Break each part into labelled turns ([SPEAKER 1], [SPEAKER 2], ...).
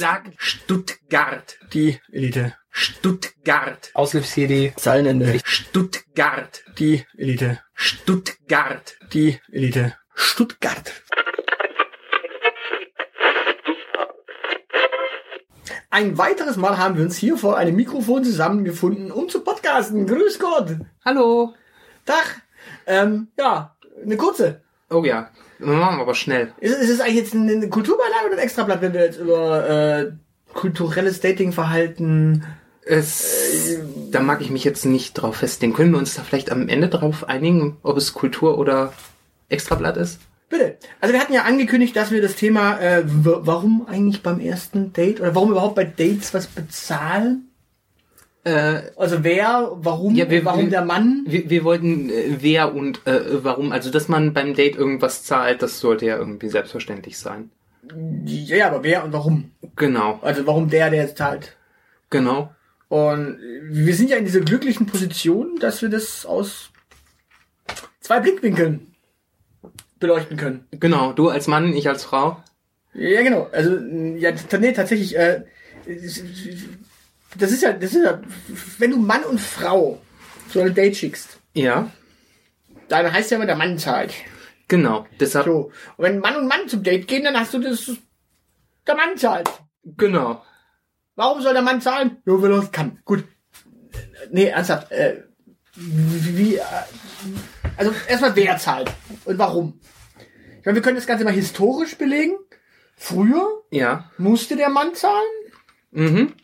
[SPEAKER 1] Sag Stuttgart.
[SPEAKER 2] Die Elite.
[SPEAKER 1] Stuttgart.
[SPEAKER 3] Auslöf-CD.
[SPEAKER 2] Zeilenende.
[SPEAKER 1] Stuttgart.
[SPEAKER 2] Die Elite.
[SPEAKER 1] Stuttgart.
[SPEAKER 2] Die Elite. Stuttgart. Ein weiteres Mal haben wir uns hier vor einem Mikrofon zusammengefunden, um zu podcasten. Grüß Gott.
[SPEAKER 1] Hallo.
[SPEAKER 2] Tag. Ähm, ja, eine kurze.
[SPEAKER 1] Oh ja. Wir machen aber schnell.
[SPEAKER 2] Ist, ist es eigentlich jetzt eine Kulturbeilage oder ein Extrablatt, wenn wir jetzt über äh, kulturelles Datingverhalten
[SPEAKER 1] Es, da mag ich mich jetzt nicht drauf festlegen. Können wir uns da vielleicht am Ende drauf einigen, ob es Kultur oder Extrablatt ist?
[SPEAKER 2] Bitte. Also wir hatten ja angekündigt, dass wir das Thema, äh, warum eigentlich beim ersten Date oder warum überhaupt bei Dates was bezahlen?
[SPEAKER 1] Äh,
[SPEAKER 2] Also wer, warum,
[SPEAKER 1] Ja, wir-
[SPEAKER 2] warum
[SPEAKER 1] wir-
[SPEAKER 2] der Mann?
[SPEAKER 1] wir, wir wollten äh, wer und äh, warum. Also, dass man beim Date irgendwas zahlt, das sollte ja irgendwie selbstverständlich sein.
[SPEAKER 2] Ja, aber wer und warum?
[SPEAKER 1] Genau,
[SPEAKER 2] Also warum der, der jetzt zahlt?
[SPEAKER 1] genau.
[SPEAKER 2] Und wir sind ja in dieser glücklichen Position, dass wir das aus zwei Blickwinkeln beleuchten können.
[SPEAKER 1] Genau, du als Mann, ich als Frau.
[SPEAKER 2] Ja, genau. Also, ja, nee, tatsächlich, äh, das ist ja, das ist ja, wenn du Mann und Frau so ein Date schickst,
[SPEAKER 1] Ja,
[SPEAKER 2] dann heißt ja immer, der Mann zahlt.
[SPEAKER 1] genau. Deshalb,
[SPEAKER 2] So. Und wenn Mann und Mann zum Date gehen, dann hast du das, der Mann zahlt.
[SPEAKER 1] genau.
[SPEAKER 2] Warum soll der Mann zahlen? Ja, weil er es kann. Gut. Nee, ernsthaft, äh, wie, wie, äh, also erstmal wer zahlt und warum? Ich meine, wir können das Ganze mal historisch belegen. Früher
[SPEAKER 1] Ja.
[SPEAKER 2] musste der Mann zahlen,
[SPEAKER 1] Mhm.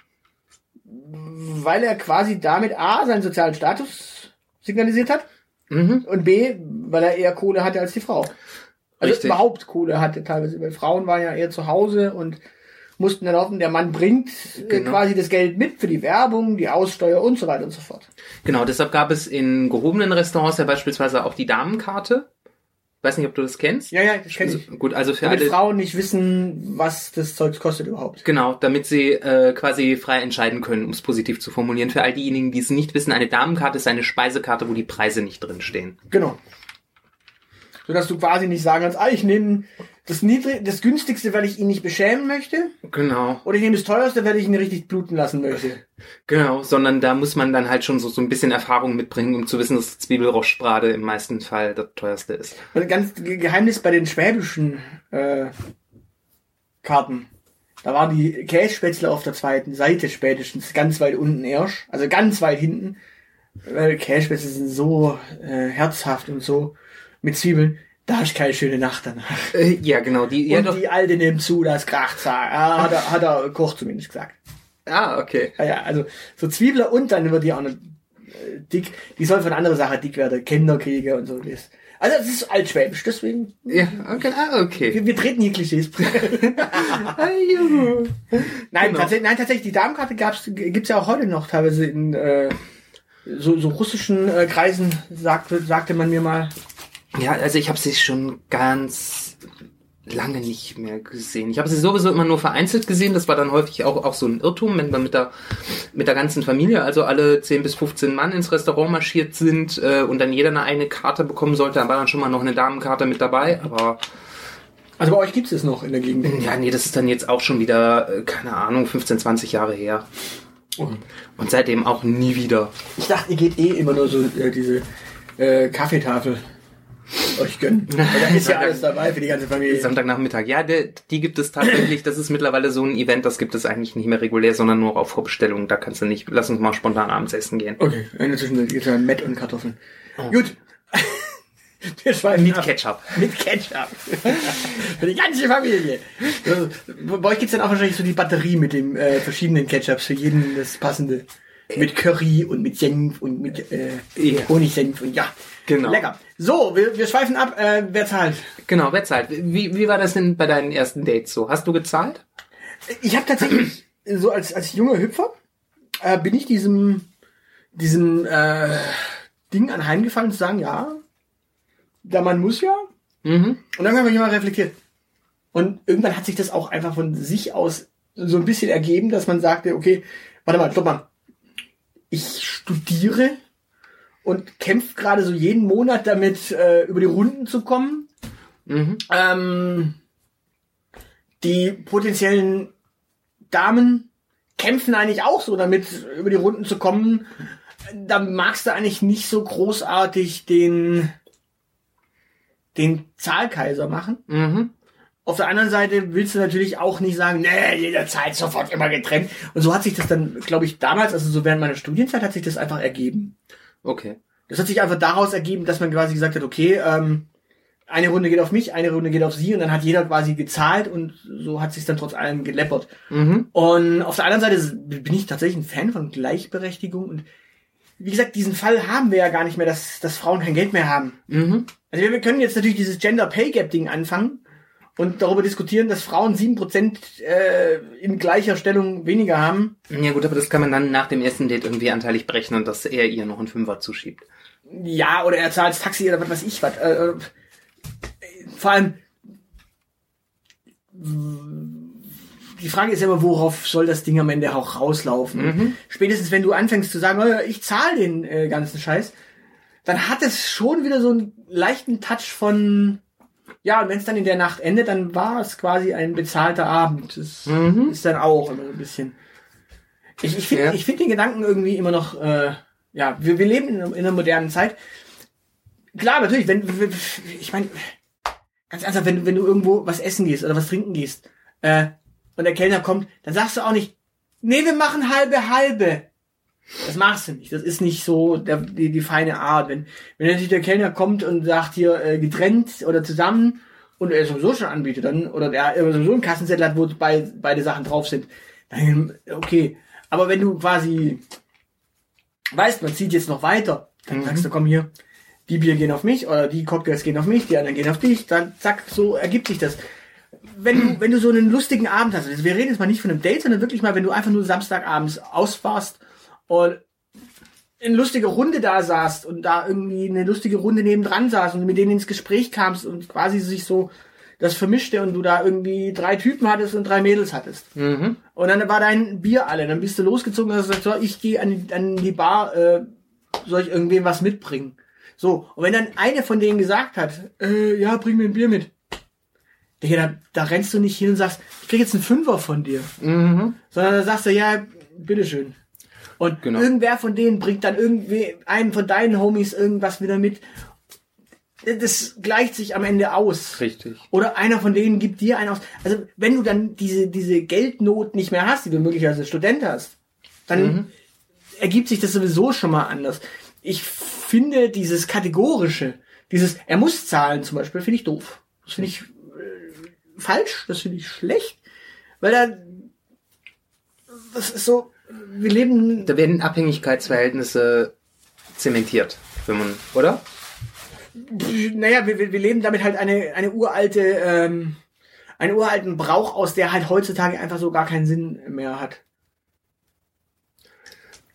[SPEAKER 2] Weil er quasi damit A, seinen sozialen Status signalisiert hat
[SPEAKER 1] Mhm.
[SPEAKER 2] und B, weil er eher Kohle hatte als die Frau. Also
[SPEAKER 1] Richtig.
[SPEAKER 2] überhaupt Kohle hatte teilweise, weil Frauen waren ja eher zu Hause und mussten dann hoffen, der Mann bringt äh,
[SPEAKER 1] Genau.
[SPEAKER 2] quasi das Geld mit für die Werbung, die Aussteuer und so weiter und so fort.
[SPEAKER 1] Genau, deshalb gab es in gehobenen Restaurants ja beispielsweise auch die Damenkarte. Weiß nicht, ob du das kennst.
[SPEAKER 2] Ja, ja, das kenne ich.
[SPEAKER 1] Also, gut, also für
[SPEAKER 2] Damit
[SPEAKER 1] alle.
[SPEAKER 2] Frauen nicht wissen, was das Zeug kostet überhaupt.
[SPEAKER 1] Genau, damit sie äh, quasi frei entscheiden können, um es positiv zu formulieren. Für all diejenigen, die es nicht wissen, eine Damenkarte ist eine Speisekarte, wo die Preise nicht drin stehen.
[SPEAKER 2] Genau. Sodass du quasi nicht sagen kannst, ah, ich nehme das niedrig, das günstigste, weil ich ihn nicht beschämen möchte,
[SPEAKER 1] Genau,
[SPEAKER 2] oder ich nehme das teuerste, weil ich ihn richtig bluten lassen möchte.
[SPEAKER 1] genau, sondern da muss man dann halt schon so, so ein bisschen Erfahrung mitbringen, um zu wissen, dass Zwiebelrostbrade im meisten Fall das teuerste ist.
[SPEAKER 2] Ein ganz Ge- Geheimnis bei den schwäbischen äh, Karten. Da waren die Kässpätzle auf der zweiten Seite spätestens, ganz weit unten erst, also ganz weit hinten. Weil Kässpätzle sind so äh, herzhaft und so mit Zwiebeln. Da hast du keine schöne Nacht danach.
[SPEAKER 1] Äh, ja, genau, die, ja
[SPEAKER 2] und
[SPEAKER 1] doch.
[SPEAKER 2] die Alte nimmt zu, das kracht ah, hat, er, hat er Koch zumindest gesagt.
[SPEAKER 1] Ah, okay.
[SPEAKER 2] Ja, ja, also so Zwiebler und dann wird die auch noch äh, dick. Die soll von anderer Sache dick werden, Kinderkriege und so. Also das ist altschwäbisch, deswegen.
[SPEAKER 1] Ja, okay, ah, okay.
[SPEAKER 2] Wir, wir treten hier Klischees.
[SPEAKER 1] Ah,
[SPEAKER 2] nein,
[SPEAKER 1] Genau.
[SPEAKER 2] tatsächlich, nein, tatsächlich, die Damenkarte gab's, gibt's ja auch heute noch teilweise in äh, so, so russischen äh, Kreisen, sagte, sagte man mir mal.
[SPEAKER 1] Ja, also ich habe sie schon ganz lange nicht mehr gesehen. Ich habe sie sowieso immer nur vereinzelt gesehen. Das war dann häufig auch, auch so ein Irrtum, wenn wir mit der, mit der ganzen Familie, also alle 10 bis 15 Mann ins Restaurant marschiert sind äh, und dann jeder eine eigene Karte bekommen sollte. Da war dann schon mal noch eine Damenkarte mit dabei. Aber
[SPEAKER 2] Also bei euch gibt's es noch in der Gegend.
[SPEAKER 1] ja, nee, das ist dann jetzt auch schon wieder, äh, keine Ahnung, 15, 20 Jahre her. Und seitdem auch nie wieder.
[SPEAKER 2] Ich dachte, ihr geht eh immer nur so äh, diese äh, Kaffeetafel euch gönnen. Weil da ist ja alles dabei für die ganze Familie.
[SPEAKER 1] Sonntagnachmittag. Ja, der, die gibt es tatsächlich. Das ist mittlerweile so ein Event, das gibt es eigentlich nicht mehr regulär, sondern nur auf Vorbestellung. Da kannst du nicht, lass uns mal spontan abends essen gehen.
[SPEAKER 2] Okay, in der Zwischenzeit gibt's ja Mett und Kartoffeln. Gut. Wir schweifen
[SPEAKER 1] Mit
[SPEAKER 2] ab.
[SPEAKER 1] Ketchup.
[SPEAKER 2] Mit Ketchup. Für die ganze Familie. Also, Bei euch gibt's dann auch wahrscheinlich so die Batterie mit den äh, verschiedenen Ketchups, für jeden das passende. Mit Curry und mit Senf und mit äh,
[SPEAKER 1] Ja.
[SPEAKER 2] Honigsenf und ja.
[SPEAKER 1] Genau.
[SPEAKER 2] Lecker. So, wir, wir schweifen ab. Äh, wer zahlt?
[SPEAKER 1] Genau, wer zahlt? Wie, wie war das denn bei deinen ersten Dates so? Hast du gezahlt?
[SPEAKER 2] Ich habe tatsächlich so als als junger Hüpfer äh, bin ich diesem diesem äh, Ding anheimgefallen zu sagen, ja, der Mann muss ja.
[SPEAKER 1] Mhm.
[SPEAKER 2] Und dann habe ich mal reflektiert. Und irgendwann hat sich das auch einfach von sich aus so ein bisschen ergeben, dass man sagte, okay, warte mal, stopp mal. Ich studiere und kämpfe gerade so jeden Monat damit, äh, über die Runden zu kommen.
[SPEAKER 1] Mhm.
[SPEAKER 2] Ähm, die potenziellen Damen kämpfen eigentlich auch so damit, über die Runden zu kommen. Da magst du eigentlich nicht so großartig den, den Zahlkaiser machen.
[SPEAKER 1] Mhm.
[SPEAKER 2] Auf der anderen Seite willst du natürlich auch nicht sagen, nee, jederzeit sofort immer getrennt. Und so hat sich das dann, glaube ich, damals, also so während meiner Studienzeit, hat sich das einfach ergeben.
[SPEAKER 1] Okay.
[SPEAKER 2] Das hat sich einfach daraus ergeben, dass man quasi gesagt hat, okay, ähm, eine Runde geht auf mich, eine Runde geht auf sie und dann hat jeder quasi gezahlt und so hat sich dann trotz allem geleppert.
[SPEAKER 1] Mhm.
[SPEAKER 2] Und auf der anderen Seite bin ich tatsächlich ein Fan von Gleichberechtigung und wie gesagt, diesen Fall haben wir ja gar nicht mehr, dass, dass Frauen kein Geld mehr haben.
[SPEAKER 1] Mhm.
[SPEAKER 2] Also wir, wir können jetzt natürlich dieses Gender Pay Gap Ding anfangen und darüber diskutieren, dass Frauen sieben Prozent äh, in gleicher Stellung weniger haben.
[SPEAKER 1] Ja gut, aber das kann man dann nach dem ersten Date irgendwie anteilig berechnen, dass er ihr noch einen Fünfer zuschiebt.
[SPEAKER 2] Ja, oder er zahlt das Taxi oder was weiß ich was. Äh, äh, vor allem die Frage ist ja immer, worauf soll das Ding am Ende auch rauslaufen?
[SPEAKER 1] Mhm.
[SPEAKER 2] Spätestens wenn du anfängst zu sagen, oh, ich zahle den äh, ganzen Scheiß, dann hat es schon wieder so einen leichten Touch von ja, und wenn es dann in der Nacht endet, dann war es quasi ein bezahlter Abend. Das
[SPEAKER 1] Mhm.
[SPEAKER 2] ist dann auch immer so ein bisschen. Ich, ich finde
[SPEAKER 1] Ja.
[SPEAKER 2] ich find den Gedanken irgendwie immer noch, äh, ja, wir, wir leben in, einer- in einer modernen Zeit. Klar, natürlich, wenn, ich meine, ganz ernsthaft, wenn, wenn du irgendwo was essen gehst oder was trinken gehst, äh, und der Kellner kommt, dann sagst du auch nicht, nee, wir machen halbe, halbe. Das machst du nicht. Das ist nicht so der, die, die feine Art. Wenn, wenn natürlich der Kellner kommt und sagt hier äh, getrennt oder zusammen und er sowieso schon anbietet, dann, oder der er sowieso einen Kassenzettel hat, wo bei, beide Sachen drauf sind, dann, okay. Aber wenn du quasi weißt, man zieht jetzt noch weiter, dann
[SPEAKER 1] Mhm.
[SPEAKER 2] sagst du, komm hier, die Bier gehen auf mich oder die Cocktails gehen auf mich, die anderen gehen auf dich, dann zack, so ergibt sich das. Wenn du, wenn du so einen lustigen Abend hast, also wir reden jetzt mal nicht von einem Date, sondern wirklich mal, wenn du einfach nur Samstagabends ausfährst und in lustiger Runde da saßt und da irgendwie eine lustige Runde nebendran saß und mit denen ins Gespräch kamst und quasi sich so das vermischte und du da irgendwie drei Typen hattest und drei Mädels hattest.
[SPEAKER 1] Mhm.
[SPEAKER 2] Und dann war dein Bier alle. Dann bist du losgezogen und hast gesagt, so, ich gehe an, an die Bar, äh, soll ich irgendwem was mitbringen? So, und wenn dann eine von denen gesagt hat, äh, ja, bring mir ein Bier mit. Digga, da, da rennst du nicht hin und sagst, ich krieg jetzt einen Fünfer von dir.
[SPEAKER 1] Mhm.
[SPEAKER 2] Sondern da sagst du, ja, bitteschön. Und
[SPEAKER 1] Genau.
[SPEAKER 2] irgendwer von denen bringt dann irgendwie einem von deinen Homies irgendwas wieder mit. Das gleicht sich am Ende aus.
[SPEAKER 1] Richtig.
[SPEAKER 2] Oder einer von denen gibt dir einen aus. Also wenn du dann diese, diese Geldnot nicht mehr hast, die du möglicherweise als Student hast, dann ergibt sich das sowieso schon mal anders. Ich finde dieses kategorische, dieses er muss zahlen zum Beispiel, finde ich doof. Das finde ich äh, falsch, das finde ich schlecht, weil da das ist so, wir leben
[SPEAKER 1] Da werden Abhängigkeitsverhältnisse zementiert, wenn man, oder?
[SPEAKER 2] naja, wir, wir wir leben damit halt eine, eine uralte, ähm, einen uralten Brauch aus, der halt heutzutage einfach so gar keinen Sinn mehr hat.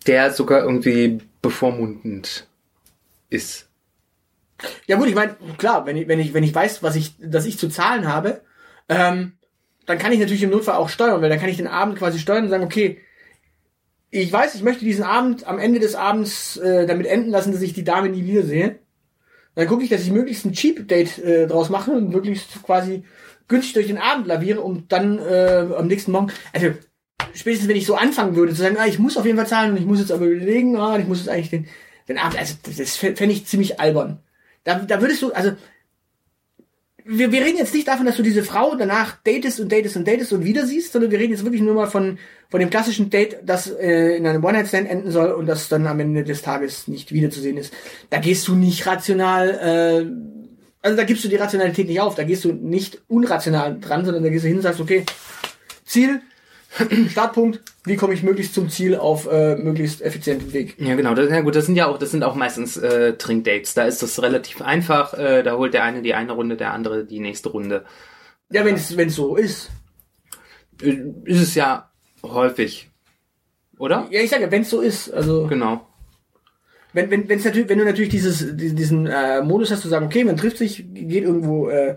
[SPEAKER 1] Der sogar irgendwie bevormundend ist.
[SPEAKER 2] Ja gut, ich meine, klar, wenn ich, wenn ich, wenn ich weiß, was ich, dass ich zu zahlen habe, ähm, dann kann ich natürlich im Notfall auch steuern, weil dann kann ich den Abend quasi steuern und sagen, okay, ich weiß, ich möchte diesen Abend am Ende des Abends äh, damit enden lassen, dass ich die Dame nie wiedersehe. Dann gucke ich, dass ich möglichst ein Cheap Date äh, draus mache und möglichst quasi günstig durch den Abend laviere und dann äh, am nächsten Morgen, also spätestens wenn ich so anfangen würde zu sagen, ah, ich muss auf jeden Fall zahlen und ich muss jetzt aber überlegen, ah, ich muss jetzt eigentlich den, den Abend, also das, fände ich ziemlich albern. Da, da würdest du, also wir, wir reden jetzt nicht davon, dass du diese Frau danach datest und datest und datest und wieder siehst, sondern wir reden jetzt wirklich nur mal von, von dem klassischen Date, das äh, in einem One-Night-Stand enden soll und das dann am Ende des Tages nicht wiederzusehen ist. Da gehst du nicht rational, äh, also da gibst du die Rationalität nicht auf, da gehst du nicht unrational dran, sondern da gehst du hin und sagst, okay, Ziel, Startpunkt, wie komme ich möglichst zum Ziel auf äh, möglichst effizienten Weg.
[SPEAKER 1] Ja, genau. Das, ja gut, das sind ja auch, das sind auch meistens äh, Trinkdates. Da ist das relativ einfach. Äh, da holt der eine die eine Runde, der andere die nächste Runde.
[SPEAKER 2] Ja, wenn es wenn es so ist.
[SPEAKER 1] Äh, ist es ja häufig. Oder?
[SPEAKER 2] Ja, ich sage, wenn es so ist, also
[SPEAKER 1] Genau.
[SPEAKER 2] wenn wenn wenn's natürlich, wenn du natürlich dieses diesen, diesen äh, Modus hast, zu sagen, okay, man trifft sich, geht irgendwo äh,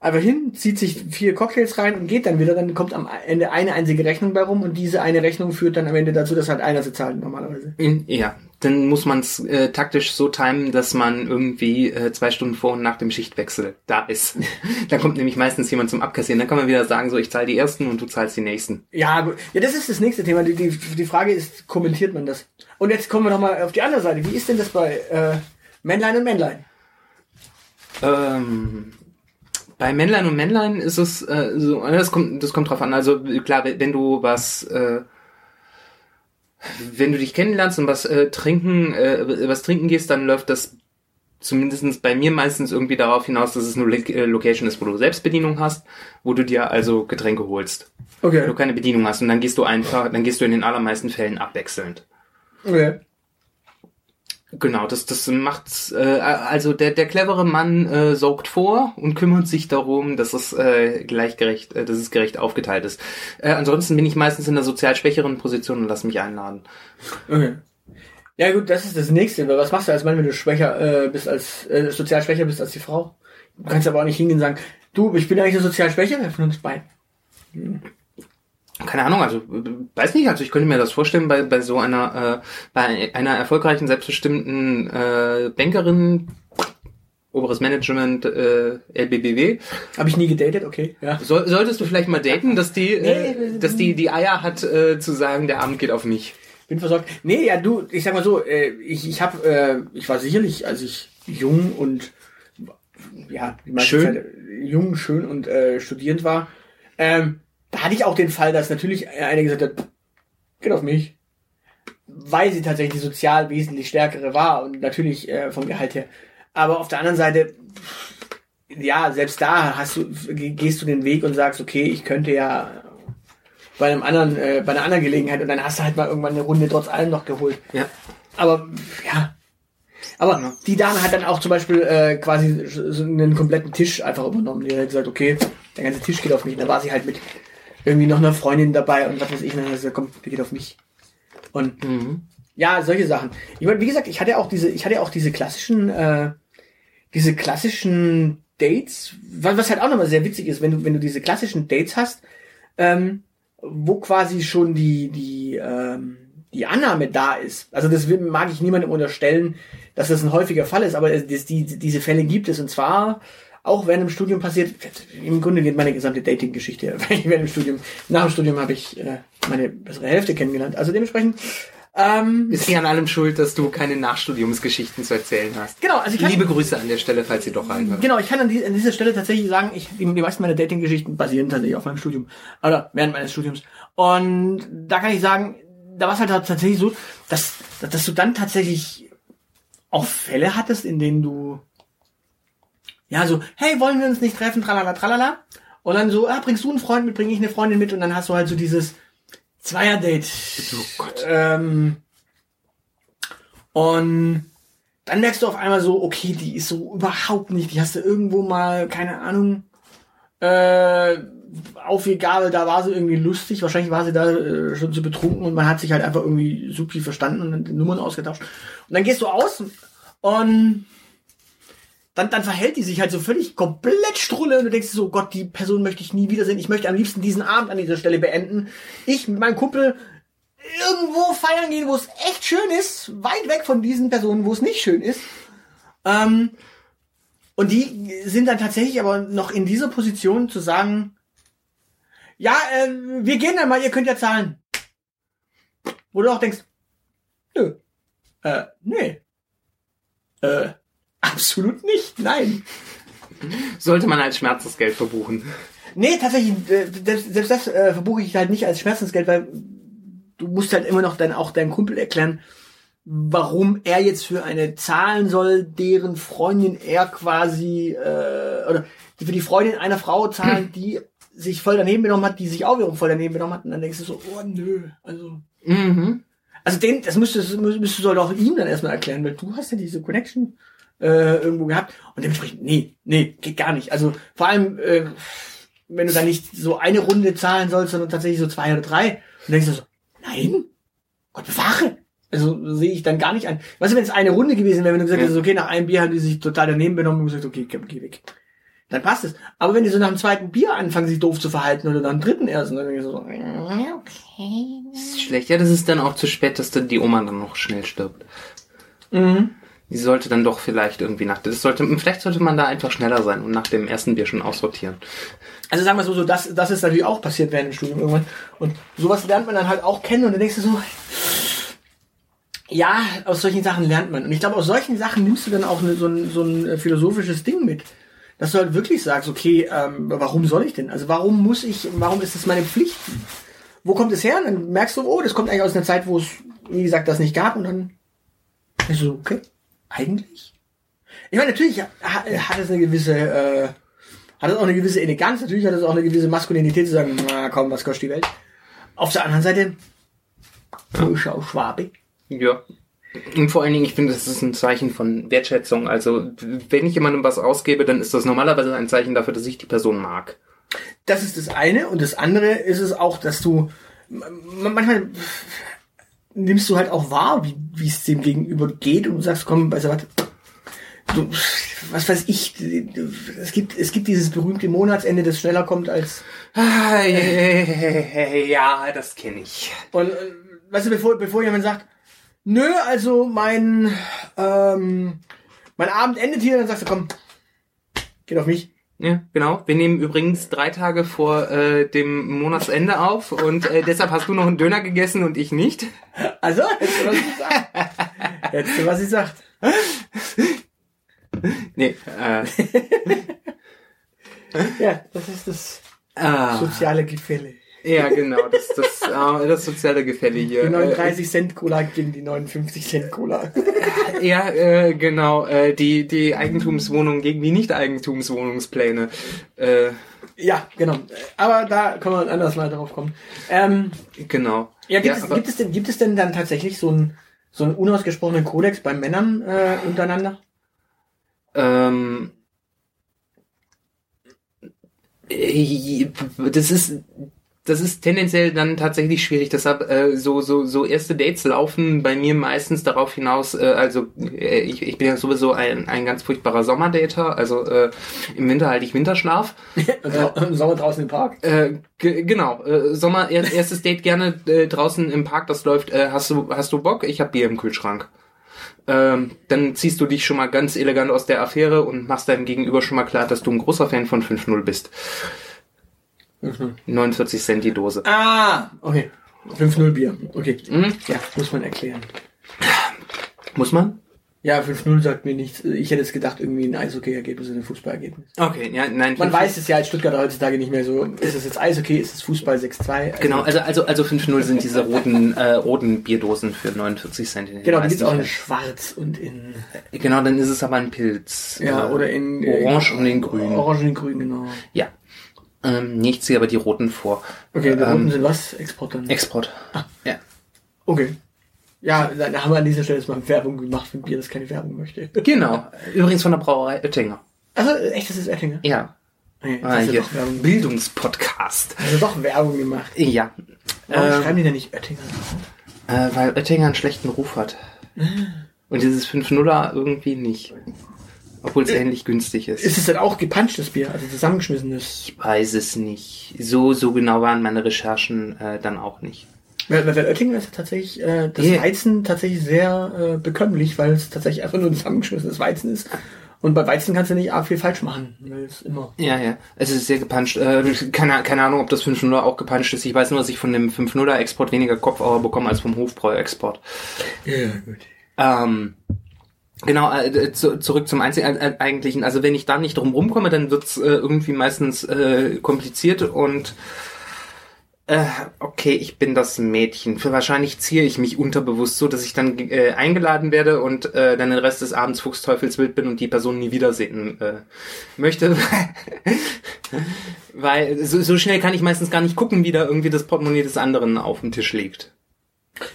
[SPEAKER 2] einfach hin, zieht sich vier Cocktails rein und geht dann wieder, dann kommt am Ende eine einzige Rechnung bei rum und diese eine Rechnung führt dann am Ende dazu, dass halt einer sie zahlt normalerweise.
[SPEAKER 1] In, ja, dann muss man es äh, taktisch so timen, dass man irgendwie äh, zwei Stunden vor und nach dem Schichtwechsel da ist. da kommt nämlich meistens jemand zum Abkassieren. Dann kann man wieder sagen, so ich zahle die ersten und du zahlst die nächsten.
[SPEAKER 2] Ja, gut. Ja, das ist das nächste Thema. Die, die, die Frage ist, kommentiert man das? Und jetzt kommen wir nochmal auf die andere Seite. Wie ist denn das bei äh, Männlein und Männlein?
[SPEAKER 1] Ähm, bei Männlein und Männlein ist es äh, so, das kommt, das kommt drauf an. Also klar, wenn du was äh, wenn du dich kennenlernst und was äh, trinken, äh, was trinken gehst, dann läuft das zumindestens bei mir meistens irgendwie darauf hinaus, dass es eine äh, Location ist, wo du Selbstbedienung hast, wo du dir also Getränke holst. Okay. Wenn du keine Bedienung hast und dann gehst du einfach, dann gehst du in den allermeisten Fällen abwechselnd. Okay. Genau, das, das macht, äh, also der, der clevere Mann äh, sorgt vor und kümmert sich darum, dass es äh, gleichgerecht, äh, dass es gerecht aufgeteilt ist. Äh, ansonsten bin ich meistens in der sozial schwächeren Position und lass mich einladen.
[SPEAKER 2] Okay. Ja gut, das ist das nächste. Was machst du als Mann, wenn du schwächer äh, bist als äh, sozial schwächer bist als die Frau? Du kannst aber auch nicht hingehen und sagen, du, ich bin eigentlich eine sozial schwächer, von uns beiden. Hm
[SPEAKER 1] keine Ahnung, also weiß nicht, also ich könnte mir das vorstellen bei, bei so einer äh, bei einer erfolgreichen, selbstbestimmten äh, Bankerin, oberes Management, äh, LBBW.
[SPEAKER 2] Habe ich nie gedatet, okay. Ja.
[SPEAKER 1] Soll, solltest du vielleicht mal daten, dass die, äh, dass die die Eier hat äh, zu sagen, der Abend geht auf mich.
[SPEAKER 2] Bin versorgt. Nee, ja, du, ich sag mal so, äh, ich, ich habe, äh, ich war sicherlich, als ich jung und ja, die meiste schön. Zeit jung, schön und äh, studierend war, ähm, da hatte ich auch den Fall, dass natürlich einer gesagt hat, geht auf mich. Weil sie tatsächlich sozial wesentlich stärkere war und natürlich äh, vom Gehalt her. Aber auf der anderen Seite, ja, selbst da hast du, gehst du den Weg und sagst, okay, ich könnte ja bei einem anderen, äh, bei einer anderen Gelegenheit und dann hast du halt mal irgendwann eine Runde trotz allem noch geholt. Ja. Aber ja. Aber die Dame hat dann auch zum Beispiel äh, quasi so einen kompletten Tisch einfach übernommen. Die hat gesagt, okay, der ganze Tisch geht auf mich. Und da war sie halt mit irgendwie noch eine Freundin dabei und was weiß ich, und dann gesagt, komm, der geht auf mich. Und mhm. ja, solche Sachen. Ich meine, wie gesagt, ich hatte auch diese, ich hatte auch diese klassischen, äh, diese klassischen Dates, was, was halt auch nochmal sehr witzig ist, wenn du, wenn du diese klassischen Dates hast, ähm, wo quasi schon die, die, ähm, die Annahme da ist. Also das mag ich niemandem unterstellen, dass das ein häufiger Fall ist, aber das, die, diese Fälle gibt es und zwar auch während dem Studium passiert. Im Grunde geht meine gesamte Dating-Geschichte während dem Studium. Nach dem Studium habe ich äh, meine bessere Hälfte kennengelernt. Also dementsprechend
[SPEAKER 1] ähm, ist sie an allem schuld, dass du keine Nachstudiumsgeschichten zu erzählen hast. Genau, also ich kann, Liebe Grüße an der Stelle, falls sie doch reinhört.
[SPEAKER 2] Genau, ich kann an, die, an dieser Stelle tatsächlich sagen, ich, die, die meisten meiner Dating-Geschichten basieren tatsächlich auf meinem Studium. Oder während meines Studiums. Und da kann ich sagen, da war es halt tatsächlich so, dass, dass du dann tatsächlich auch Fälle hattest, in denen du ja, so, hey, wollen wir uns nicht treffen, tralala, tralala. Und dann so, ah, bringst du einen Freund mit, bring ich eine Freundin mit und dann hast du halt so dieses Zweier-Date. Oh Gott. Ähm, und dann merkst du auf einmal so, okay, die ist so überhaupt nicht, die hast du irgendwo mal, keine Ahnung, äh, Aufgabe, da war sie irgendwie lustig, wahrscheinlich war sie da äh, schon zu betrunken und man hat sich halt einfach irgendwie super verstanden und dann Nummern ausgetauscht. Und dann gehst du aus und dann, dann verhält die sich halt so völlig komplett strulle und du denkst so, oh Gott, die Person möchte ich nie wiedersehen. Ich möchte am liebsten diesen Abend an dieser Stelle beenden. Ich mit meinem Kumpel irgendwo feiern gehen, wo es echt schön ist, weit weg von diesen Personen, wo es nicht schön ist. Ähm, und die sind dann tatsächlich aber noch in dieser Position zu sagen, ja, äh, wir gehen dann mal, ihr könnt ja zahlen. Wo du auch denkst, nö, äh, nee, äh, Absolut nicht, nein.
[SPEAKER 1] Sollte man als Schmerzensgeld verbuchen.
[SPEAKER 2] Nee, tatsächlich, äh, selbst das äh, verbuche ich halt nicht als Schmerzensgeld, weil du musst halt immer noch dann auch deinem Kumpel erklären, warum er jetzt für eine zahlen soll, deren Freundin er quasi äh, oder für die Freundin einer Frau zahlen, die sich voll daneben benommen hat, die sich auch wiederum voll daneben benommen hat, und dann denkst du so, oh nö, also. Mhm. Also den, das müsstest, müsstest du soll doch ihm dann erstmal erklären, weil du hast ja diese Connection äh, irgendwo gehabt. Und dementsprechend, nee, nee, geht gar nicht. Also vor allem, äh, wenn du da nicht so eine Runde zahlen sollst, sondern tatsächlich so zwei oder drei, und denkst du so, nein, Gott bewahre. Also sehe ich dann gar nicht an. Weißt du, wenn es eine Runde gewesen wäre, wenn du gesagt hättest, okay, nach einem Bier haben die sich total daneben benommen und gesagt, okay, geh, geh weg. dann passt es. Aber wenn die so nach dem zweiten Bier anfangen, sich doof zu verhalten oder nach dem dritten erst, dann denke ich so, okay.
[SPEAKER 1] Das ist schlecht. Ja, das ist dann auch zu spät, dass dann die Oma dann noch schnell stirbt.
[SPEAKER 2] Mhm.
[SPEAKER 1] Die sollte dann doch vielleicht irgendwie nach, das sollte, vielleicht sollte man da einfach schneller sein und nach dem ersten Bier schon aussortieren.
[SPEAKER 2] Also sagen wir so, so das, das ist natürlich auch passiert während dem Studium irgendwann. Und sowas lernt man dann halt auch kennen und dann denkst du so, ja, aus solchen Sachen lernt man. Und ich glaube, aus solchen Sachen nimmst du dann auch ne, so, ein, so ein äh, philosophisches Ding mit. Dass du halt wirklich sagst, okay, ähm, warum soll ich denn? Also warum muss ich, warum ist es meine Pflicht? Wo kommt es her? Und dann merkst du, oh, das kommt eigentlich aus einer Zeit, wo es, wie gesagt, das nicht gab. Und dann ist so, okay, eigentlich? Ich meine, natürlich hat, hat es eine gewisse, äh, hat es auch eine gewisse Eleganz, natürlich hat es auch eine gewisse Maskulinität zu sagen, na komm, was kostet die Welt? Auf der anderen Seite, schau Schwabe.
[SPEAKER 1] Ja. Und vor allen Dingen, ich finde, das ist ein Zeichen von Wertschätzung. Also, wenn ich jemandem was ausgebe, dann ist das normalerweise ein Zeichen dafür, dass ich die Person mag.
[SPEAKER 2] Das ist das eine. Und das andere ist es auch, dass du manchmal nimmst du halt auch wahr, wie, es dem Gegenüber geht und du sagst, komm, weißt du was, du, was weiß ich, es gibt, es gibt dieses berühmte Monatsende, das schneller kommt als,
[SPEAKER 1] Ja, das kenne ich.
[SPEAKER 2] und, äh, weißt du, bevor, bevor jemand sagt, nö, also mein, ähm, mein Abend endet hier, dann sagst du, komm, geht auf mich.
[SPEAKER 1] Ja, genau. Wir nehmen übrigens drei Tage vor äh, dem Monatsende auf und äh, deshalb hast du noch einen Döner gegessen und ich nicht.
[SPEAKER 2] Also, jetzt was ich sag. Jetzt was ich sag.
[SPEAKER 1] Nee, äh,
[SPEAKER 2] Ja, das ist das
[SPEAKER 1] ah,
[SPEAKER 2] soziale Gefälle.
[SPEAKER 1] Ja, genau, das, das, äh, das soziale Gefälle hier.
[SPEAKER 2] Die
[SPEAKER 1] Äh,
[SPEAKER 2] 39 Cent Cola gegen die 59 Cent Cola.
[SPEAKER 1] Ja, äh, genau, äh, die, die Eigentumswohnung gegen die Nicht-Eigentumswohnungspläne. Äh,
[SPEAKER 2] ja, genau. Aber da kann man anders mal drauf kommen. Ähm,
[SPEAKER 1] genau.
[SPEAKER 2] ja, gibt, es,
[SPEAKER 1] aber-
[SPEAKER 2] gibt, es denn, gibt es denn dann tatsächlich so einen, so einen unausgesprochenen Kodex bei Männern äh, untereinander?
[SPEAKER 1] Ähm, äh, das ist das ist tendenziell dann tatsächlich schwierig. Deshalb äh, so so so erste Dates laufen bei mir meistens darauf hinaus. Äh, also äh, ich, ich bin ja sowieso ein ein ganz furchtbarer Sommerdater. Also äh, im Winter halte ich Winterschlaf.
[SPEAKER 2] Dra Im Sommer draußen im Park?
[SPEAKER 1] Äh, ge- genau, äh, Sommer er, erstes Date gerne äh, draußen im Park. Das läuft. Äh, hast du hast du Bock? Ich hab Bier im Kühlschrank. Ähm, dann ziehst du dich schon mal ganz elegant aus der Affäre und machst deinem Gegenüber schon mal klar, dass du ein großer Fan von 5-0 bist. 49 Cent die Dose.
[SPEAKER 2] Ah, okay. 5-0 Bier. Okay.
[SPEAKER 1] Mhm.
[SPEAKER 2] Ja, muss man erklären.
[SPEAKER 1] Muss man?
[SPEAKER 2] Ja, 5-0 sagt mir nichts. Ich hätte es gedacht, irgendwie ein Eishockey-Ergebnis oder ein Fußballergebnis.
[SPEAKER 1] Okay, ja, nein.
[SPEAKER 2] Man
[SPEAKER 1] 5-0
[SPEAKER 2] weiß es ja als Stuttgarter heutzutage nicht mehr so. Ist es jetzt Eishockey, ist es Fußball 6-2? Also,
[SPEAKER 1] Genau, also also also 5-0 sind diese roten äh, roten Bierdosen für 49 Cent. in
[SPEAKER 2] Genau, die gibt's
[SPEAKER 1] meisten
[SPEAKER 2] auch in schwarz und in,
[SPEAKER 1] Genau, dann ist es aber ein Pilz.
[SPEAKER 2] ja,
[SPEAKER 1] Äh,
[SPEAKER 2] oder in,
[SPEAKER 1] Orange und in Grün.
[SPEAKER 2] Orange und in grün, genau.
[SPEAKER 1] Ja. Ähm, nee, ich ziehe aber die roten vor.
[SPEAKER 2] Okay, da
[SPEAKER 1] ähm,
[SPEAKER 2] unten sind was? Export dann.
[SPEAKER 1] Export. Ja.
[SPEAKER 2] Okay. Ja, da, da haben wir an dieser Stelle jetzt mal Werbung gemacht für ein Bier, das keine Werbung möchte.
[SPEAKER 1] Genau. Übrigens von der Brauerei Oettinger.
[SPEAKER 2] Also, echt, das ist Oettinger?
[SPEAKER 1] Ja.
[SPEAKER 2] Das
[SPEAKER 1] Ah,
[SPEAKER 2] ist ja
[SPEAKER 1] hier.
[SPEAKER 2] doch Werbung.
[SPEAKER 1] Bildungspodcast.
[SPEAKER 2] Also doch Werbung gemacht.
[SPEAKER 1] Ja.
[SPEAKER 2] Warum
[SPEAKER 1] Ähm,
[SPEAKER 2] schreiben die denn nicht Oettinger?
[SPEAKER 1] Äh, weil Oettinger einen schlechten Ruf hat. Und dieses 5-0er irgendwie nicht. Obwohl es ähnlich günstig ist.
[SPEAKER 2] Ist es dann auch gepanscht, das Bier? Also zusammengeschmissenes?
[SPEAKER 1] Ich weiß es nicht. So, so genau waren meine Recherchen äh, dann auch nicht.
[SPEAKER 2] Weil, weil Oettinger ist tatsächlich, äh, das
[SPEAKER 1] Yeah.
[SPEAKER 2] Weizen tatsächlich sehr äh, bekömmlich, weil es tatsächlich einfach nur ein zusammengeschmissenes Weizen ist. Und bei Weizen kannst du nicht arg viel falsch machen. Weil es immer.
[SPEAKER 1] Ja, ja. Es ist sehr gepanscht. Äh, keine, keine Ahnung, ob das 5-0er auch gepanscht ist. Ich weiß nur, dass ich von dem 5-0er Export weniger Kopfauer bekomme als vom Hofbräu-Export.
[SPEAKER 2] Ja, gut.
[SPEAKER 1] Ähm, genau, äh, zu, zurück zum Einzigen, äh, eigentlichen. Also wenn ich da nicht drum rumkomme, dann wird's äh, irgendwie meistens äh, kompliziert und äh, okay, ich bin das Mädchen. Für wahrscheinlich ziehe ich mich unterbewusst so, dass ich dann äh, eingeladen werde und äh, dann den Rest des Abends Fuchsteufelswild bin und die Person nie wiedersehen äh, möchte. Weil so, so schnell kann ich meistens gar nicht gucken, wie da irgendwie das Portemonnaie des anderen auf dem Tisch liegt.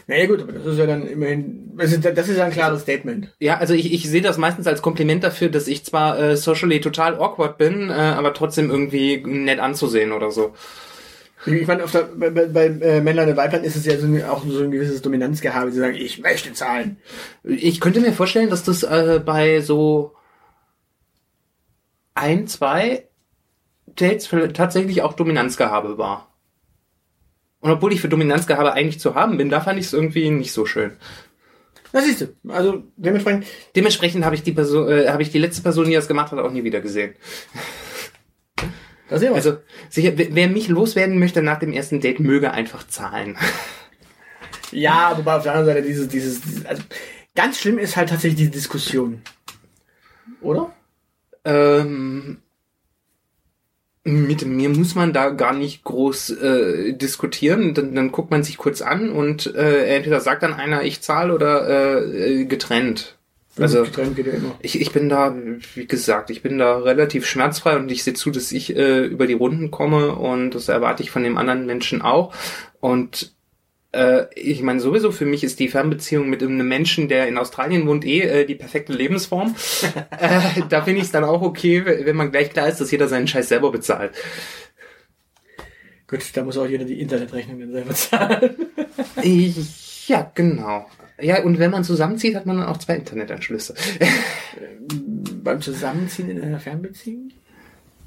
[SPEAKER 2] Naja gut, aber das ist ja dann immerhin, das ist, das ist ja ein klares Statement.
[SPEAKER 1] Ja, also ich, ich sehe das meistens als Kompliment dafür, dass ich zwar äh, socially total awkward bin, äh, aber trotzdem irgendwie nett anzusehen oder so.
[SPEAKER 2] Ich meine, auf der, bei, bei, bei äh, Männlein und Weiblein ist es ja so ein, auch so ein gewisses Dominanzgehabe, sie sagen, ich möchte zahlen.
[SPEAKER 1] Ich könnte mir vorstellen, dass das äh, bei so ein, zwei Dates tatsächlich auch Dominanzgehabe war. Und obwohl ich für Dominanzgehabe eigentlich zu haben bin, da fand ich es irgendwie nicht so schön.
[SPEAKER 2] Na siehst du, also dementsprechend.
[SPEAKER 1] Dementsprechend habe ich die Person, äh, habe ich die letzte Person, die das gemacht hat, auch nie wieder gesehen.
[SPEAKER 2] Da sehen wir.
[SPEAKER 1] Also sicher, wer mich loswerden möchte nach dem ersten Date, möge einfach zahlen.
[SPEAKER 2] Ja, wobei auf der anderen Seite dieses, dieses, dieses also ganz schlimm ist halt tatsächlich die Diskussion. Oder?
[SPEAKER 1] Ähm, mit mir muss man da gar nicht groß äh, diskutieren. Dann, dann guckt man sich kurz an und äh, entweder sagt dann einer, ich zahle oder äh, getrennt. Also
[SPEAKER 2] Getrennt geht ja immer.
[SPEAKER 1] ich, ich bin da, wie gesagt, ich bin da relativ schmerzfrei und ich sehe zu, dass ich äh, über die Runden komme und das erwarte ich von dem anderen Menschen auch. Und äh, ich meine, sowieso für mich ist die Fernbeziehung mit einem Menschen, der in Australien wohnt, eh äh, die perfekte Lebensform. äh, da finde ich es dann auch okay, wenn man gleich klar ist, dass jeder seinen Scheiß selber bezahlt.
[SPEAKER 2] Gut, da muss auch jeder die Internetrechnung dann selber zahlen.
[SPEAKER 1] Ja, genau. Ja, und wenn man zusammenzieht, hat man dann auch zwei Internetanschlüsse.
[SPEAKER 2] Beim Zusammenziehen in einer Fernbeziehung?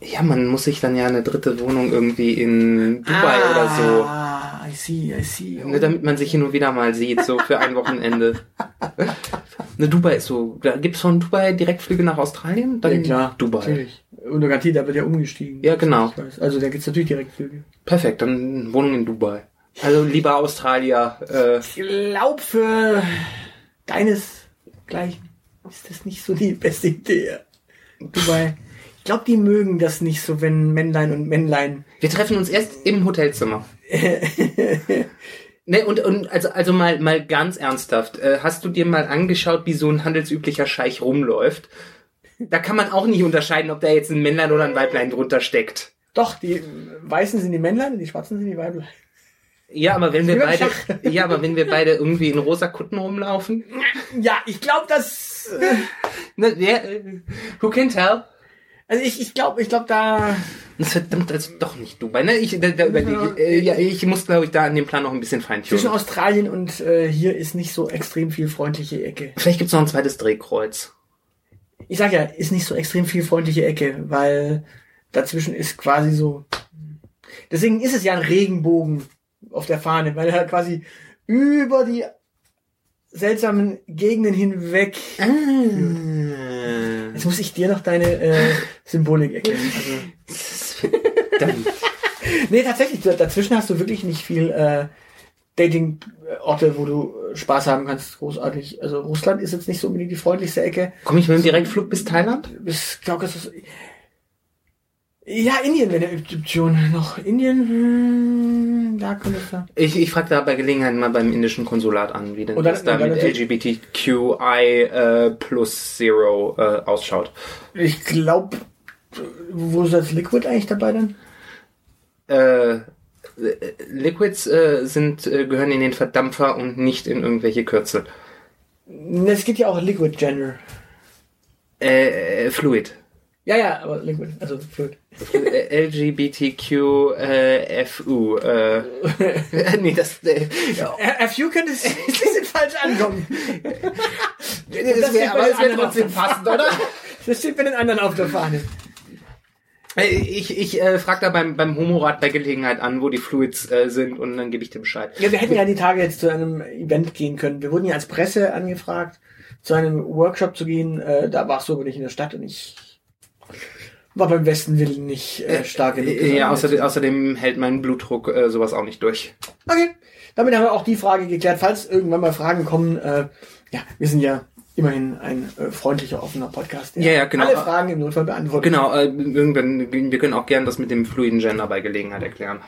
[SPEAKER 1] Ja, man muss sich dann ja eine dritte Wohnung irgendwie in Dubai oder so.
[SPEAKER 2] I see, I see.
[SPEAKER 1] Ne, damit man sich hin und wieder mal sieht, so für ein Wochenende. ne, Dubai ist so. Da gibt's von Dubai Direktflüge nach Australien? Dann
[SPEAKER 2] ja, klar.
[SPEAKER 1] Dubai.
[SPEAKER 2] Natürlich. Und der Garantie, da wird ja umgestiegen.
[SPEAKER 1] Ja, genau.
[SPEAKER 2] Also da gibt's natürlich Direktflüge.
[SPEAKER 1] Perfekt, dann Wohnung in Dubai. Also lieber Australier. Äh,
[SPEAKER 2] Ich glaube, für deinesgleichen ist das nicht so die beste Idee. Dubai. Ich glaube, die mögen das nicht so, wenn Männlein und Männlein.
[SPEAKER 1] wir treffen uns erst im Hotelzimmer. Ne, und, und also, also mal, mal ganz ernsthaft, äh, hast du dir mal angeschaut, wie so ein handelsüblicher Scheich rumläuft? Da kann man auch nicht unterscheiden, ob da jetzt ein Männlein oder ein Weiblein drunter steckt.
[SPEAKER 2] Doch, die Weißen sind die Männlein und die Schwarzen sind die Weiblein.
[SPEAKER 1] Ja, aber wenn wir beide, ja, aber wenn wir beide irgendwie in rosa Kutten rumlaufen,
[SPEAKER 2] Ja, ich glaube, das. Äh,
[SPEAKER 1] ne, äh, who can tell?
[SPEAKER 2] Also ich, ich glaube, ich glaube, da.
[SPEAKER 1] Das verdammt also doch nicht Dubai, ne? Ich, da, da überlege, äh, ja, ich muss, glaube ich, da an dem Plan noch ein bisschen
[SPEAKER 2] Zwischen
[SPEAKER 1] feintunen.
[SPEAKER 2] Australien und äh, hier ist nicht so extrem viel freundliche Ecke.
[SPEAKER 1] Vielleicht gibt's noch ein zweites Drehkreuz.
[SPEAKER 2] Ich sag ja, ist nicht so extrem viel freundliche Ecke, weil dazwischen ist quasi so. Deswegen ist es ja ein Regenbogen auf der Fahne, weil er quasi über die seltsamen Gegenden hinweg.
[SPEAKER 1] Ah.
[SPEAKER 2] Jetzt muss ich dir noch deine äh, Symbolik erklären. Also, nee, tatsächlich, da- dazwischen hast du wirklich nicht viel äh, Dating-Orte, wo du Spaß haben kannst, großartig. Also Russland ist jetzt nicht so unbedingt die freundlichste Ecke.
[SPEAKER 1] Komme ich mit dem Direktflug bis Thailand?
[SPEAKER 2] bis Kaukasus. Ja, Indien wäre eine Option. Noch Indien, hm, da könnte es da.
[SPEAKER 1] Ich, ich frage da bei Gelegenheit mal beim indischen Konsulat an, wie denn das da mit LGBTQI äh, plus Zero äh, ausschaut.
[SPEAKER 2] Ich glaube, wo ist das Liquid eigentlich dabei dann?
[SPEAKER 1] Äh, äh, Liquids äh, sind, äh, gehören in den Verdampfer und nicht in irgendwelche Kürzel.
[SPEAKER 2] Es gibt ja auch Liquid Gender.
[SPEAKER 1] Äh, Fluid.
[SPEAKER 2] Ja, ja, aber Liquid, also Fluid.
[SPEAKER 1] Äh, LGBTQFU. Äh, FU, äh, nee, das, äh, ja.
[SPEAKER 2] FU könnte es ein bisschen falsch ankommen.
[SPEAKER 1] das wäre aber das wär trotzdem passend, oder?
[SPEAKER 2] Das steht bei den anderen auf der Fahne.
[SPEAKER 1] Äh, Ich, ich äh, frage da beim, beim Homorat bei Gelegenheit an, wo die Fluids äh, sind und dann gebe ich dir Bescheid.
[SPEAKER 2] Ja, wir hätten ja die Tage jetzt zu einem Event gehen können. Wir wurden ja als Presse angefragt, zu einem Workshop zu gehen. Äh, da warst du aber nicht in der Stadt und ich war beim besten Willen nicht äh, stark genug.
[SPEAKER 1] Äh, Ja, außerdem, außerdem hält mein Blutdruck äh, sowas auch nicht durch.
[SPEAKER 2] Okay, damit haben wir auch die Frage geklärt. Falls irgendwann mal Fragen kommen, äh, ja, wir sind ja immerhin ein äh, freundlicher, offener Podcast. der
[SPEAKER 1] Ja, ja, genau.
[SPEAKER 2] Alle Fragen im Notfall beantwortet.
[SPEAKER 1] Genau, äh, irgendwann, wir können auch gern das mit dem fluiden Gender bei Gelegenheit erklären.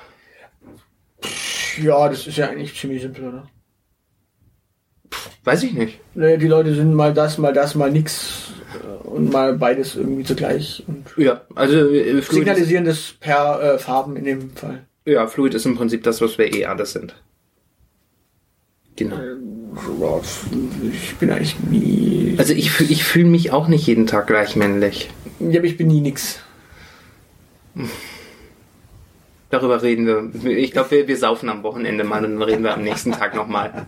[SPEAKER 2] Ja, das ist ja eigentlich ziemlich simpel, oder?
[SPEAKER 1] Weiß ich nicht.
[SPEAKER 2] Die Leute sind mal das, mal das, mal nix äh, und mal beides irgendwie zugleich und
[SPEAKER 1] Ja, also äh,
[SPEAKER 2] signalisieren das per äh, Farben in dem Fall.
[SPEAKER 1] ja, Fluid ist im Prinzip das, was wir eh alles sind. Genau.
[SPEAKER 2] Ja, Ich bin eigentlich nie.
[SPEAKER 1] Also ich, fühl- ich fühle mich auch nicht jeden Tag gleich männlich.
[SPEAKER 2] Ja, aber ich bin nie nix.
[SPEAKER 1] Darüber reden wir. Ich glaube, wir, wir saufen am Wochenende mal und dann reden wir am nächsten Tag nochmal.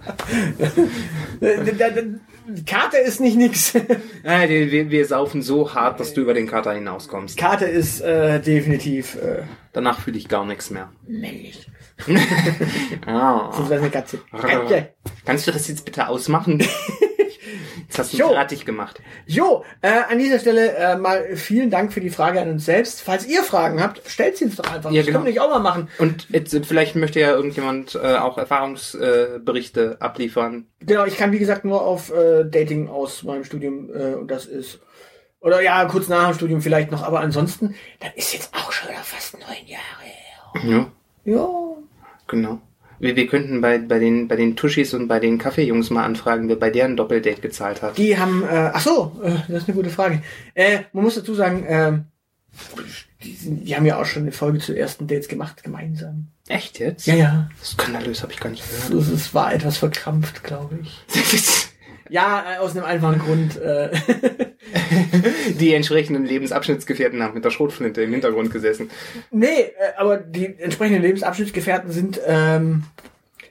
[SPEAKER 2] Karte ist nicht nix.
[SPEAKER 1] Ja, wir, wir saufen so hart, dass du über den Kater hinauskommst.
[SPEAKER 2] Karte ist äh, definitiv äh,
[SPEAKER 1] Danach fühle ich gar nichts mehr.
[SPEAKER 2] männlich.
[SPEAKER 1] Ah.
[SPEAKER 2] Sonst wäre eine Katze. Katze.
[SPEAKER 1] Kannst du das jetzt bitte ausmachen? Jetzt hast du fertig gemacht.
[SPEAKER 2] Jo, äh, an dieser Stelle äh, mal vielen Dank für die Frage an uns selbst. Falls ihr Fragen habt, stellt sie uns doch einfach.
[SPEAKER 1] Ja,
[SPEAKER 2] das
[SPEAKER 1] genau.
[SPEAKER 2] können wir nicht auch mal machen.
[SPEAKER 1] Und jetzt, äh, vielleicht möchte ja irgendjemand äh, auch Erfahrungsberichte äh, abliefern.
[SPEAKER 2] Genau, ich kann wie gesagt nur auf äh, Dating aus meinem Studium und das ist oder ja kurz nach dem Studium vielleicht noch, aber ansonsten, das ist jetzt auch schon wieder fast neun Jahre her.
[SPEAKER 1] Ja,
[SPEAKER 2] Ja,
[SPEAKER 1] genau. Wir, wir könnten bei, bei, den, bei den Tuschis und bei den Kaffeejungs mal anfragen, wer bei deren Doppeldate gezahlt hat.
[SPEAKER 2] die haben, äh, ach so, äh, das ist eine gute Frage. Äh, man muss dazu sagen, ähm, die, sind, die haben ja auch schon eine Folge zu ersten Dates gemacht gemeinsam.
[SPEAKER 1] Echt jetzt?
[SPEAKER 2] Ja, ja.
[SPEAKER 1] Skandalös, habe ich gar nicht gehört.
[SPEAKER 2] Das, es war etwas verkrampft, glaube ich. Ja, äh, aus einem einfachen Grund. Äh,
[SPEAKER 1] Die entsprechenden Lebensabschnittsgefährten haben mit der Schrotflinte im Hintergrund gesessen.
[SPEAKER 2] nee, äh, aber die entsprechenden Lebensabschnittsgefährten sind ähm,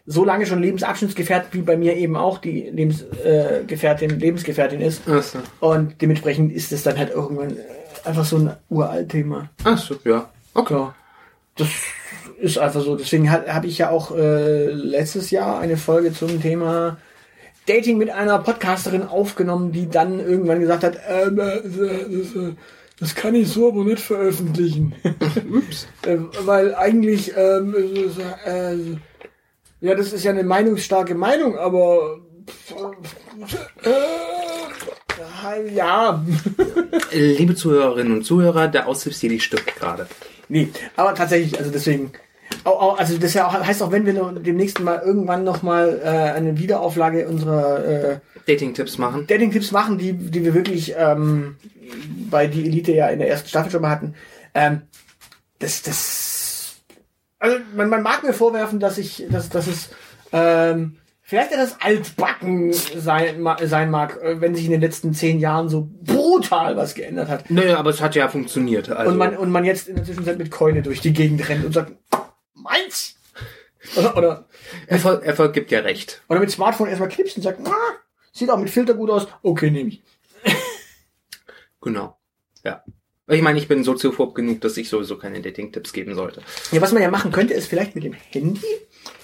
[SPEAKER 2] so lange schon Lebensabschnittsgefährten, wie bei mir eben auch die Lebensgefährtin, äh, Gefährtin, Lebensgefährtin ist.
[SPEAKER 1] Achso.
[SPEAKER 2] Und dementsprechend ist es dann halt irgendwann einfach so ein Uralt-Thema.
[SPEAKER 1] Achso, ja. Okay.
[SPEAKER 2] Ja, das ist einfach so. Deswegen habe hab ich ja auch äh, letztes Jahr eine Folge zum Thema Dating mit einer Podcasterin aufgenommen, die dann irgendwann gesagt hat, ähm, äh, das, äh, das kann ich so aber nicht veröffentlichen.
[SPEAKER 1] Ups.
[SPEAKER 2] äh, weil eigentlich, ähm, äh, ja, das ist ja eine meinungsstarke Meinung, aber äh, ja.
[SPEAKER 1] Liebe Zuhörerinnen und Zuhörer, der Aushilfsjedi stirbt gerade.
[SPEAKER 2] Nee, aber tatsächlich, also deswegen. Auch, also das ja auch, heißt auch, wenn wir demnächst mal irgendwann noch mal äh, eine Wiederauflage unserer äh,
[SPEAKER 1] Dating-Tipps machen.
[SPEAKER 2] Dating-Tipps machen, die, die wir wirklich ähm, bei die Elite ja in der ersten Staffel schon mal hatten. Ähm, das, das, also man, man mag mir vorwerfen, dass ich, dass, dass es ähm, vielleicht etwas altbacken sein, sein mag, äh, wenn sich in den letzten zehn Jahren so brutal was geändert hat.
[SPEAKER 1] Naja, aber es hat ja funktioniert. Also.
[SPEAKER 2] Und man, und man jetzt in der Zwischenzeit mit Keule durch die Gegend rennt und sagt, meins! Oder, oder,
[SPEAKER 1] Erfolg, Erfolg gibt ja recht.
[SPEAKER 2] oder mit Smartphone erstmal knipst und sagt, ah, sieht auch mit Filter gut aus, okay, nehme ich.
[SPEAKER 1] Genau. Ja. Ich meine, ich bin soziophob genug, dass ich sowieso keine Dating-Tipps geben sollte.
[SPEAKER 2] Ja, was man ja machen könnte, ist vielleicht mit dem Handy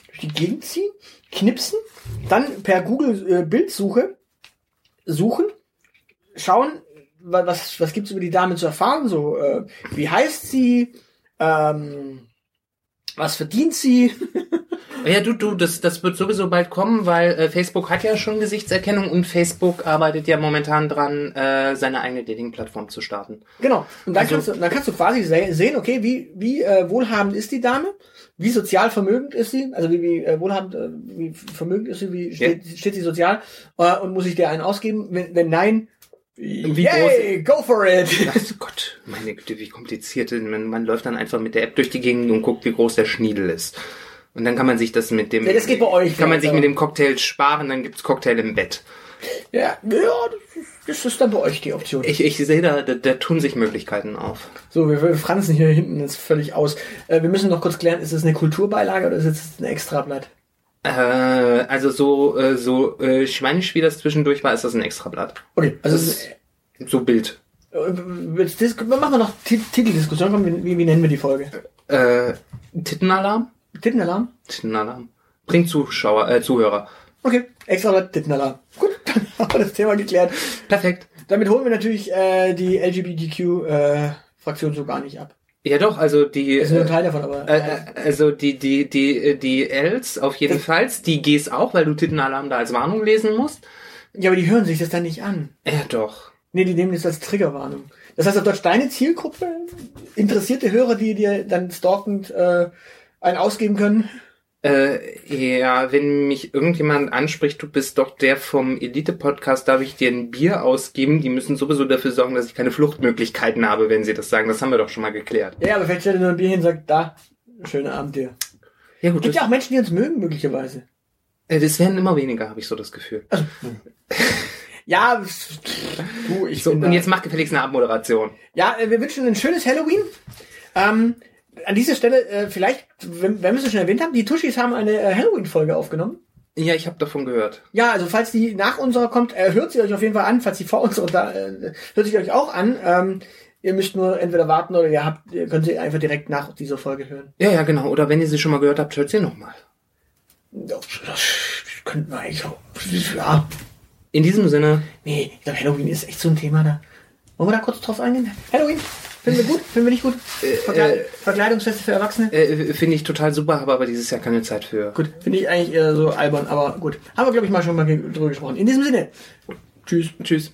[SPEAKER 2] durch die Gegend ziehen, knipsen, dann per Google äh, Bildsuche suchen, schauen, wa- was, was gibt's über die Dame zu erfahren, so, äh, wie heißt sie, ähm, was verdient sie,
[SPEAKER 1] Ja, du, du, das, das wird sowieso bald kommen, weil äh, Facebook hat ja schon Gesichtserkennung und Facebook arbeitet ja momentan dran, äh, seine eigene Dating-Plattform zu starten.
[SPEAKER 2] Genau. Und dann,
[SPEAKER 1] Also-
[SPEAKER 2] kannst, du, dann kannst du quasi se sehen, okay, wie, wie äh, wohlhabend ist die Dame? Wie sozial vermögend ist sie? Also wie, wie äh, wohlhabend, äh, wie vermögend ist sie? Wie steht, steht sie sozial? Äh, und muss ich dir einen ausgeben? Wenn, wenn nein,
[SPEAKER 1] Wie
[SPEAKER 2] yay, go for it!
[SPEAKER 1] Also Gott, meine Güte, wie kompliziert. Man, man läuft dann einfach mit der App durch die Gegend und guckt, wie groß der Schniedel ist. Und dann kann man sich das mit dem...
[SPEAKER 2] Ja, das geht bei euch
[SPEAKER 1] Kann man sich mit dem Cocktail sparen, dann gibt's Cocktail im Bett.
[SPEAKER 2] ja, ja das, ist, das dann bei euch die Option.
[SPEAKER 1] Ich, ich sehe, da, da, da tun sich Möglichkeiten auf.
[SPEAKER 2] So, wir, wir franzen hier hinten jetzt völlig aus. Äh, wir müssen noch kurz klären, ist es eine Kulturbeilage oder ist es ein Extrablatt?
[SPEAKER 1] Äh, also so, äh, so äh, schweinisch wie das zwischendurch war, ist das ein Extrablatt.
[SPEAKER 2] Okay, also
[SPEAKER 1] Das ist so Bild.
[SPEAKER 2] äh, jetzt dis- machen wir noch Ti- Titeldiskussion. Komm, wie, wie, nennen wir die Folge?
[SPEAKER 1] Äh, Tittenalarm?
[SPEAKER 2] Tittenalarm?
[SPEAKER 1] Tittenalarm. Bringt Zuschauer, äh, Zuhörer.
[SPEAKER 2] Okay, Extrablatt, Tittenalarm. Gut, dann haben wir das Thema geklärt.
[SPEAKER 1] Perfekt.
[SPEAKER 2] Damit holen wir natürlich äh, die LGBTQ-Fraktion so gar nicht ab.
[SPEAKER 1] Ja doch, also die...
[SPEAKER 2] Das ist nur ein
[SPEAKER 1] Äh,
[SPEAKER 2] Teil davon, aber...
[SPEAKER 1] äh, äh, also die, die, die, äh, die Ls auf jeden Fall, die Gs auch, weil du Tittenalarm da als Warnung lesen musst.
[SPEAKER 2] ja, aber die hören sich das dann nicht an.
[SPEAKER 1] Ja doch.
[SPEAKER 2] Nee, die nehmen das als Triggerwarnung. Das heißt auf Deutsch, deine Zielgruppe, interessierte Hörer, die dir dann stalkend äh, einen ausgeben können.
[SPEAKER 1] Äh, ja, wenn mich irgendjemand anspricht, du bist doch der vom Elite-Podcast, darf ich dir ein Bier ausgeben? Die müssen sowieso dafür sorgen, dass ich keine Fluchtmöglichkeiten habe, wenn sie das sagen. Das haben wir doch schon mal geklärt.
[SPEAKER 2] Ja, aber vielleicht stellt er nur ein Bier hin und sagt, da, schöner Abend dir.
[SPEAKER 1] Ja gut,
[SPEAKER 2] Gibt ja auch Menschen, die uns mögen, möglicherweise.
[SPEAKER 1] äh, das werden immer weniger, habe ich so das Gefühl.
[SPEAKER 2] Ja, du, ich
[SPEAKER 1] So, und
[SPEAKER 2] da-
[SPEAKER 1] jetzt mach gefälligst eine Abmoderation.
[SPEAKER 2] Ja, äh, wir wünschen ein schönes Halloween. Ähm, an dieser Stelle, äh, vielleicht, wenn, wenn wir es schon erwähnt haben, die Tuschis haben eine äh, Halloween-Folge aufgenommen.
[SPEAKER 1] Ja, ich habe davon gehört.
[SPEAKER 2] Ja, also falls die nach unserer kommt, äh, hört sie euch auf jeden Fall an. Falls die vor unserer da, äh, hört sie euch auch an. Ähm, ihr müsst nur entweder warten oder ihr habt, ihr könnt sie einfach direkt nach dieser Folge hören.
[SPEAKER 1] Ja, ja, genau. Oder wenn ihr sie schon mal gehört habt, hört sie nochmal.
[SPEAKER 2] Das, könnten wir eigentlich auch. Ja,
[SPEAKER 1] In diesem Sinne,
[SPEAKER 2] nee, ich glaube, Halloween ist echt so ein Thema da. Wollen wir da kurz drauf eingehen? Halloween? Finden wir gut? Finden wir nicht gut? Verkleid
[SPEAKER 1] äh,
[SPEAKER 2] Verkleidungsfeste für Erwachsene?
[SPEAKER 1] äh, finde ich total super, habe aber dieses Jahr keine Zeit für.
[SPEAKER 2] Gut, finde ich eigentlich eher so albern, aber gut. Haben wir, glaube ich, mal schon mal drüber gesprochen. In diesem Sinne, tschüss.
[SPEAKER 1] Tschüss.